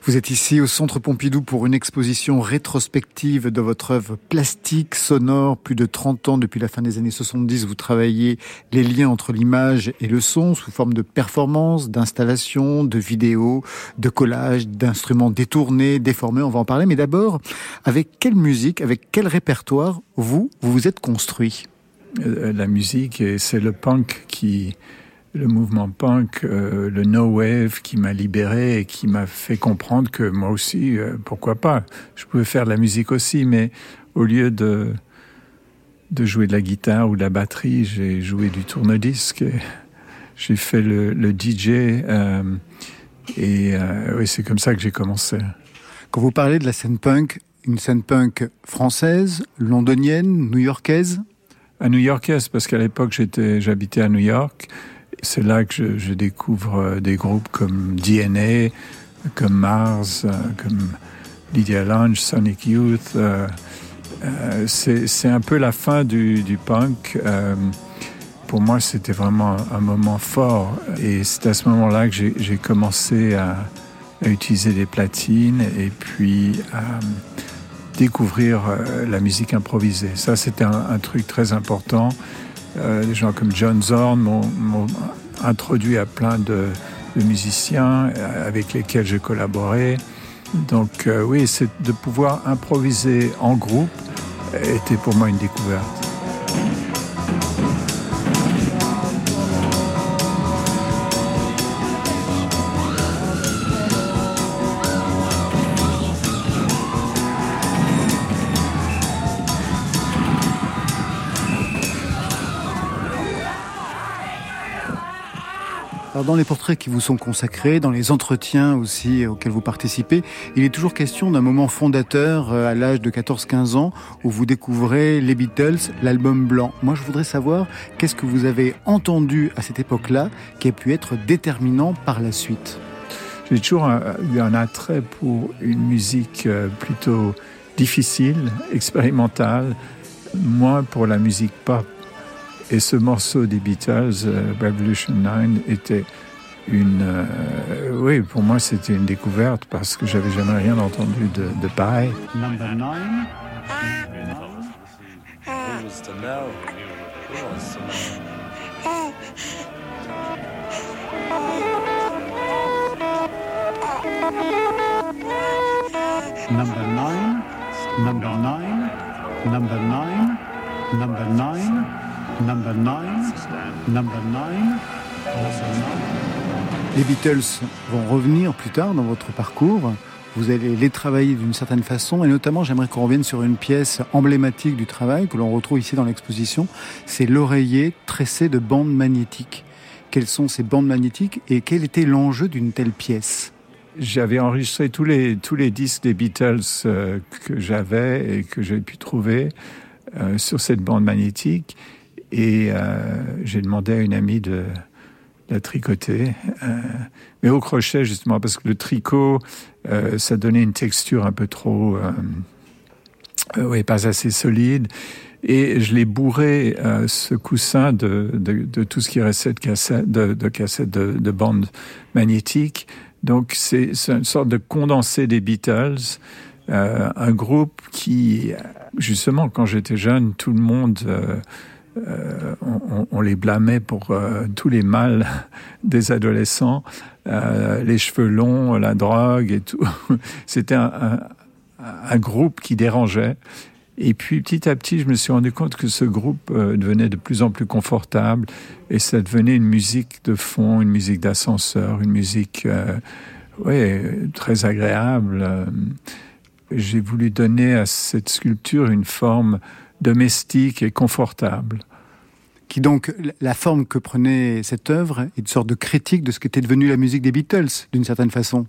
Vous êtes ici au Centre Pompidou pour une exposition rétrospective de votre œuvre plastique, sonore, plus de 30 ans depuis la fin des années 70. Vous travaillez les liens entre l'image et le son sous forme de performances, d'installations, de vidéos, de collages, d'instruments détournés, déformés. On va en parler. Mais d'abord, avec quelle musique, avec quel répertoire vous, vous vous êtes construit? Euh, La musique, c'est le punk qui, le mouvement punk, euh, le no wave qui m'a libéré et qui m'a fait comprendre que moi aussi, euh, pourquoi pas, je pouvais faire de la musique aussi, mais au lieu de de jouer de la guitare ou de la batterie, j'ai joué du tourne-disque. J'ai fait le, le DJ euh, et oui, c'est comme ça que j'ai commencé. Quand vous parlez de la scène punk, une scène punk française, londonienne, new-yorkaise? À New Yorkaise parce qu'à l'époque j'étais j'habitais à New York c'est là que je, découvre euh, des groupes comme DNA comme Mars, euh, comme Lydia Lunch, Sonic Youth. Euh, c'est un peu la fin du, punk. pour moi, c'était vraiment un moment fort. Et c'est à ce moment-là que j'ai commencé à, utiliser des platines et puis à découvrir la musique improvisée. Ça, c'était un, truc très important. Des gens comme John Zorn m'ont introduit à plein de, de musiciens euh, avec lesquels j'ai collaboré. Donc euh, oui, c'est de pouvoir improviser en groupe était pour moi une découverte. Dans les portraits qui vous sont consacrés, dans les entretiens aussi auxquels vous participez, il est toujours question d'un moment fondateur euh, à l'âge de 14-15 ans où vous découvrez les Beatles, l'album blanc. Moi, je voudrais savoir qu'est-ce que vous avez entendu à cette époque-là qui a pu être déterminant par la suite? J'ai toujours eu un attrait pour une musique euh, plutôt difficile, expérimentale, moins pour la musique pop. Et ce morceau des Beatles, euh, Revolution 9, était une. Euh, oui, pour moi, c'était une découverte parce que j'avais jamais rien entendu de, de pareil. Number 9. Number 9, number 9, number 9, number 9. Number number Les Beatles vont revenir plus tard dans votre parcours. Vous allez les travailler d'une certaine façon et notamment j'aimerais qu'on revienne sur une pièce emblématique du travail que l'on retrouve ici dans l'exposition. C'est l'oreiller tressé de bandes magnétiques. Quelles sont ces bandes magnétiques et quel était l'enjeu d'une telle pièce? J'avais enregistré tous les, tous les disques des Beatles euh, que j'avais et que j'ai pu trouver euh, sur cette bande magnétique. Et euh, j'ai demandé à une amie de la tricoter, euh, mais au crochet justement, parce que le tricot, euh, ça donnait une texture un peu trop, oui, pas assez solide. Et je l'ai bourré ce coussin de, tout ce qui restait de cassettes, de, de, bandes magnétiques. Donc c'est une sorte de condensé des Beatles. Euh, un groupe qui, justement, quand j'étais jeune, tout le monde euh, on, les blâmait pour euh, tous les mâles [LAUGHS] des adolescents, euh, les cheveux longs, la drogue et tout. [LAUGHS] C'était un, groupe qui dérangeait. Et puis petit à petit, je me suis rendu compte que ce groupe devenait de plus en plus confortable et ça devenait une musique de fond, une musique d'ascenseur, une musique très agréable. J'ai voulu donner à cette sculpture une forme domestique et confortable. Qui donc, la forme que prenait cette œuvre est une sorte de critique de ce qu'était devenu la musique des Beatles, d'une certaine façon.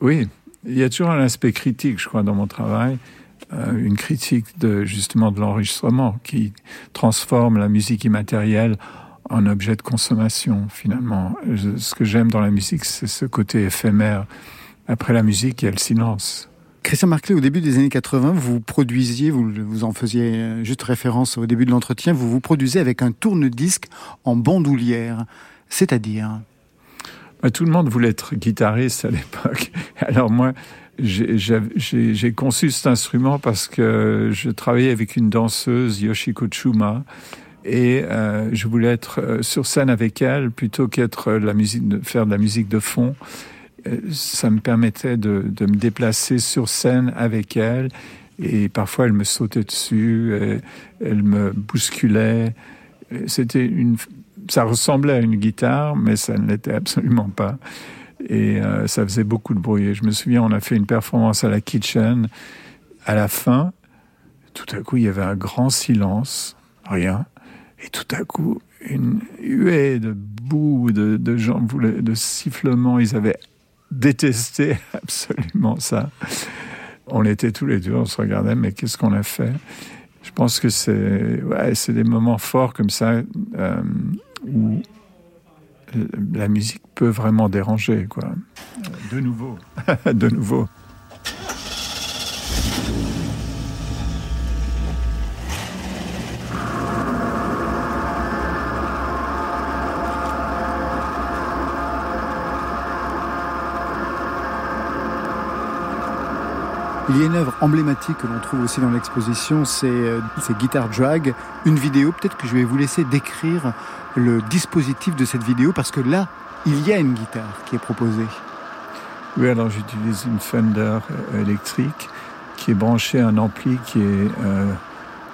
Oui, il y a toujours un aspect critique, je crois, dans mon travail, euh, une critique de justement de l'enregistrement qui transforme la musique immatérielle en objet de consommation. Finalement, ce que j'aime dans la musique, c'est ce côté éphémère. Après la musique, il y a le silence. Christian Marclay, au début des années 80, vous produisiez, vous, en faisiez juste référence au début de l'entretien, vous vous produisez avec un tourne-disque en bandoulière, c'est-à-dire? Bah, Tout le monde voulait être guitariste à l'époque. [LAUGHS] Alors moi, j'ai conçu cet instrument parce que je travaillais avec une danseuse, Yoshiko Chuma, et euh, je voulais être euh, sur scène avec elle plutôt qu'être de, faire de la musique de fond ça me permettait de, me déplacer sur scène avec elle. Et parfois, elle me sautait dessus, elle me bousculait. C'était une, ça ressemblait à une guitare, mais ça ne l'était absolument pas. Et euh, ça faisait beaucoup de bruit. Je me souviens, on a fait une performance à la Kitchen. À la fin, tout à coup, il y avait un grand silence, rien. Et tout à coup, une huée de boue, de, de de sifflements. Ils avaient détesté [LAUGHS] absolument ça. On était tous les deux, on se regardait, mais qu'est-ce qu'on a fait? Je pense que c'est ouais, c'est des moments forts comme ça euh, où la musique peut vraiment déranger, quoi. De nouveau. [LAUGHS] de nouveau. Il y a une œuvre emblématique que l'on trouve aussi dans l'exposition, c'est euh, Guitar Drag, une vidéo. Peut-être que je vais vous laisser décrire le dispositif de cette vidéo parce que là, il y a une guitare qui est proposée. Oui, alors j'utilise une Fender euh, électrique qui est branchée à un ampli qui est euh,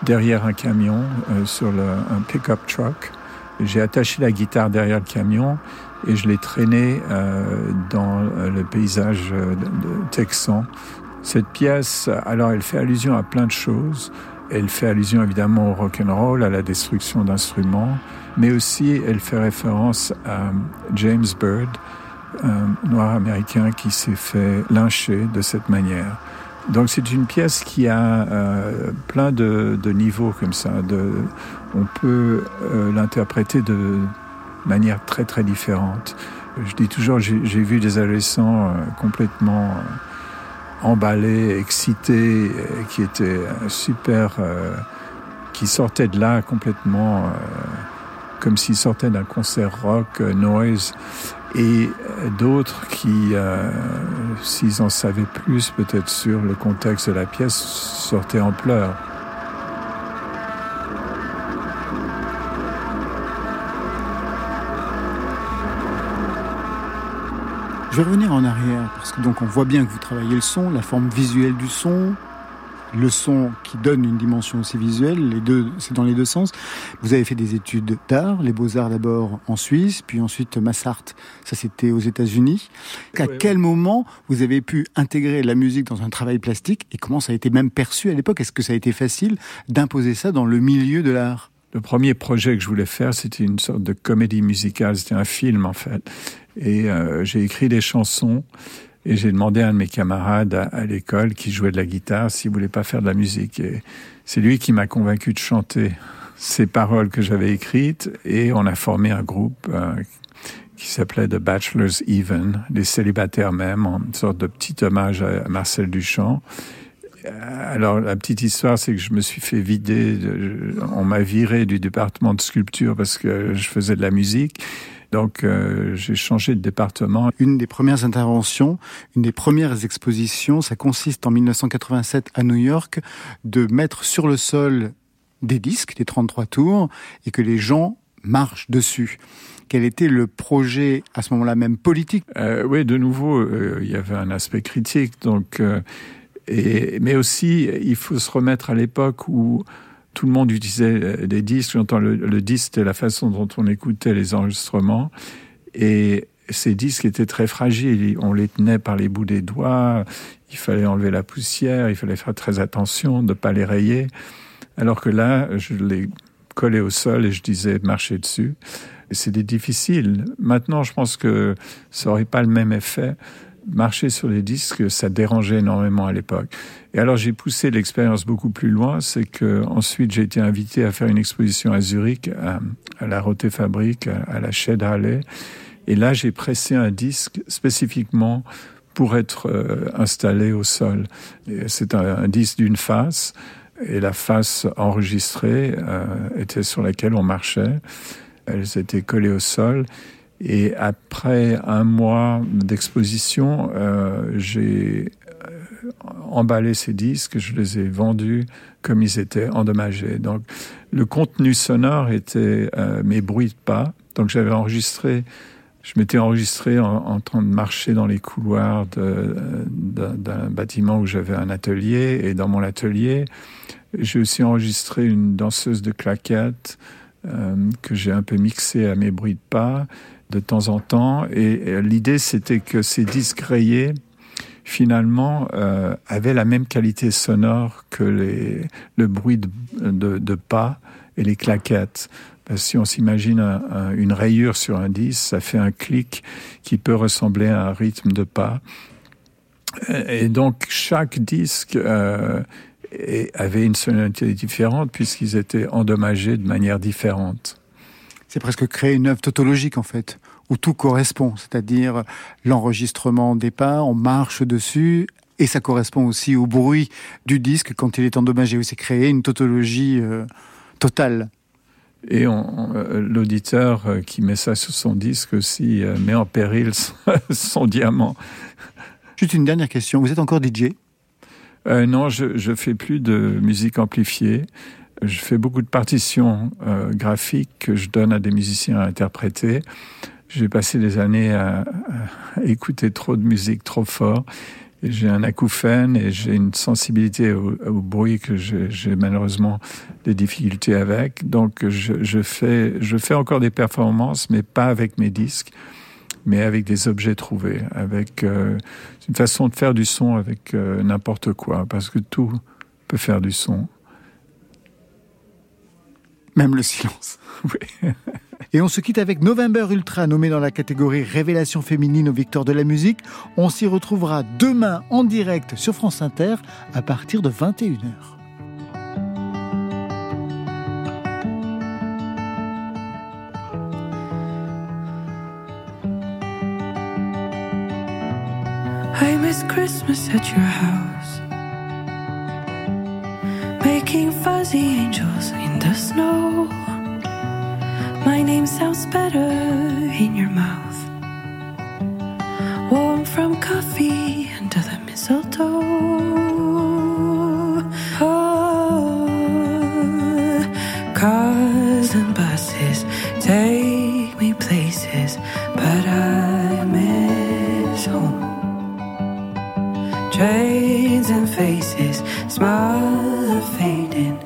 derrière un camion sur le, un pick-up truck. J'ai attaché la guitare derrière le camion et je l'ai traînée dans le paysage texan cette pièce, alors elle fait allusion à plein de choses. Elle fait allusion évidemment au rock and roll, à la destruction d'instruments, mais aussi elle fait référence à James Bird, un noir américain qui s'est fait lyncher de cette manière. Donc c'est une pièce qui a euh, plein de, niveaux comme ça. On peut euh, l'interpréter de manière très très différente. Je dis toujours, j'ai vu des adolescents euh, complètement emballé, excité, qui était super, euh, qui sortait de là complètement euh, comme s'il sortait d'un concert rock, euh, noise, et d'autres qui, s'ils en savaient plus peut-être sur le contexte de la pièce, sortaient en pleurs. Je vais revenir en arrière parce que donc on voit bien que vous travaillez le son, la forme visuelle du son, le son qui donne une dimension aussi visuelle, les deux, c'est dans les deux sens. Vous avez fait des études d'art, les beaux-arts d'abord en Suisse, puis ensuite Massart, ça c'était aux États-Unis. À quel moment vous avez pu intégrer la musique dans un travail plastique et comment ça a été même perçu à l'époque? Est-ce que ça a été facile d'imposer ça dans le milieu de l'art? Le premier projet que je voulais faire, c'était une sorte de comédie musicale, c'était un film en fait. Et euh, j'ai écrit des chansons et j'ai demandé à un de mes camarades à, l'école qui jouait de la guitare s'il voulait pas faire de la musique. Et c'est lui qui m'a convaincu de chanter ces paroles que j'avais écrites et on a formé un groupe euh, qui s'appelait The Bachelors Even, les célibataires même, en sorte de petit hommage à Marcel Duchamp. Euh, alors la petite histoire, c'est que je me suis fait vider, on m'a viré du département de sculpture parce que je faisais de la musique. Donc euh, j'ai changé de département. Une des premières interventions, une des premières expositions, ça consiste en 1987 à New York de mettre sur le sol des disques, des 33 tours, et que les gens marchent dessus. Quel était le projet à ce moment-là même politique? Euh, Oui, de nouveau, euh, il y avait un aspect critique. Donc, euh, et, mais aussi, il faut se remettre à l'époque où tout le monde utilisait euh, des disques. J'entends le, le disque, c'était la façon dont on écoutait les enregistrements. Et ces disques étaient très fragiles. On les tenait par les bouts des doigts. Il fallait enlever la poussière. Il fallait faire très attention de ne pas les rayer. Alors que là, je les collais au sol et je disais marcher dessus. C'était difficile. Maintenant, je pense que ça n'aurait pas le même effet marcher sur les disques, ça dérangeait énormément à l'époque. Et alors j'ai poussé l'expérience beaucoup plus loin, c'est que ensuite j'ai été invité à faire une exposition à Zurich, à, la Roté Fabrique, à, la Shed Halle. Et là j'ai pressé un disque spécifiquement pour être euh, installé au sol. C'est un, disque d'une face, et la face enregistrée euh, était sur laquelle on marchait. Elles étaient collées au sol. Et après un mois d'exposition, euh, j'ai emballé ces disques, je les ai vendus comme ils étaient endommagés. Donc le contenu sonore était euh, mes bruits de pas. Donc j'avais enregistré, je m'étais enregistré en, train de marcher dans les couloirs d'un bâtiment où j'avais un atelier. Et dans mon atelier, j'ai aussi enregistré une danseuse de claquettes euh, que j'ai un peu mixé à mes bruits de pas de temps en temps. Et, l'idée, c'était que ces disques rayés, finalement, euh, avaient la même qualité sonore que le bruit de pas et les claquettes. Si on s'imagine une rayure sur un disque, ça fait un clic qui peut ressembler à un rythme de pas. Et donc chaque disque euh, avait une sonorité différente puisqu'ils étaient endommagés de manière différente. C'est presque créer une œuvre tautologique en fait, où tout correspond, c'est-à-dire l'enregistrement des pas, on marche dessus, et ça correspond aussi au bruit du disque quand il est endommagé. Oui, c'est créé une tautologie euh, totale. Et euh, l'auditeur euh, qui met ça sur son disque aussi met en péril son, [LAUGHS] son diamant. Juste une dernière question. Vous êtes encore DJ non, je, je fais plus de musique amplifiée. Je fais beaucoup de partitions graphiques que je donne à des musiciens à interpréter. J'ai passé des années à, écouter trop de musique trop fort. J'ai un acouphène et j'ai une sensibilité au, bruit que j'ai malheureusement des difficultés avec. Donc je, fais, je fais encore des performances, mais pas avec mes disques, mais avec des objets trouvés, avec euh, une façon de faire du son avec euh, n'importe quoi, parce que tout peut faire du son. Même le silence. [LAUGHS] Oui. Et on se quitte avec November Ultra, nommé dans la catégorie Révélation féminine aux victoires de la musique. On s'y retrouvera demain en direct sur France Inter à partir de 21h. I miss Christmas at your house. Making fuzzy angels in the snow. My name sounds better in your mouth. Warm from coffee under the mistletoe. Oh, cars and buses take me places, but I miss home trains and faces, smiles fading.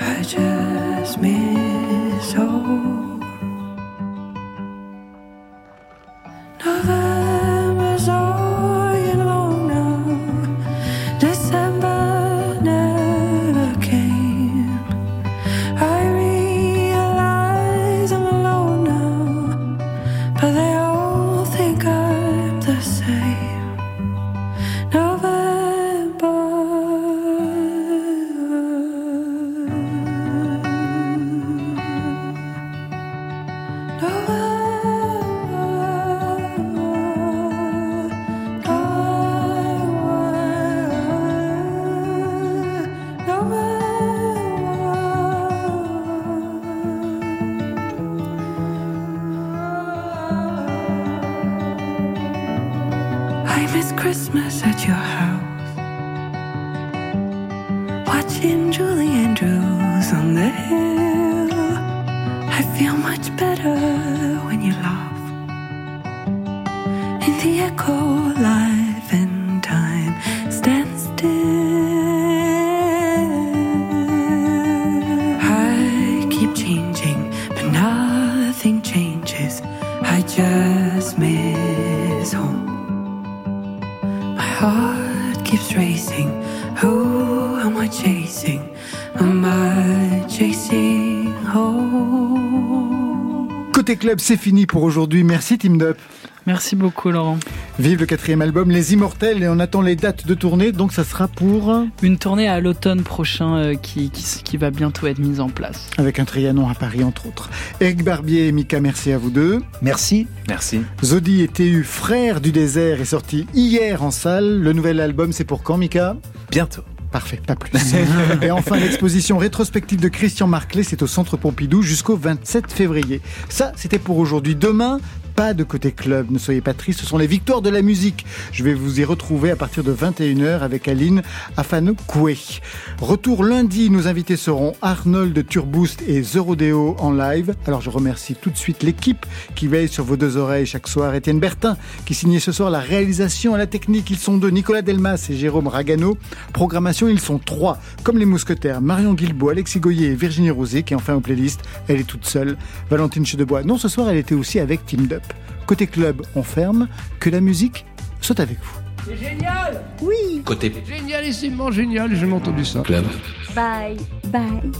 I just miss home. November's all alone now. December never came. I realize I'm alone now, but club, c'est fini pour aujourd'hui. Merci Team Up. Merci beaucoup, Laurent. Vive le quatrième album, Les Immortels, et on attend les dates de tournée, donc ça sera pour... Une tournée à l'automne prochain euh, qui, qui, qui va bientôt être mise en place. Avec un Trianon à Paris, entre autres. Eric Barbier et Mika, merci à vous deux. Merci. Merci. Zodi et TU, frère du désert, est sorti hier en salle. Le nouvel album, c'est pour quand, Mika? Bientôt. Parfait, pas plus. [LAUGHS] Et enfin, l'exposition rétrospective de Christian Marclay, c'est au Centre Pompidou jusqu'au 27 février. Ça, c'était pour aujourd'hui. Demain, pas de côté club, ne soyez pas tristes, ce sont les victoires de la musique. Je vais vous y retrouver à partir de 21h avec Aline Afanokoué. Retour lundi, nos invités seront Arnold Turboost et The Rodeo en live. Alors je remercie tout de suite l'équipe qui veille sur vos deux oreilles chaque soir. Étienne Bertin qui signait ce soir la réalisation et la technique. Ils sont deux, Nicolas Delmas et Jérôme Ragano. Programmation, ils sont trois. Comme les mousquetaires, Marion Guilbault, Alexis Goyer et Virginie Rosé qui enfin aux playlists. Elle est toute seule. Valentine Chedebois. Non, ce soir, elle était aussi avec Team Up. Côté club, on ferme. Que la musique soit avec vous. Côté Génialissimement génial, j'ai entendu ça. club. Bye, bye.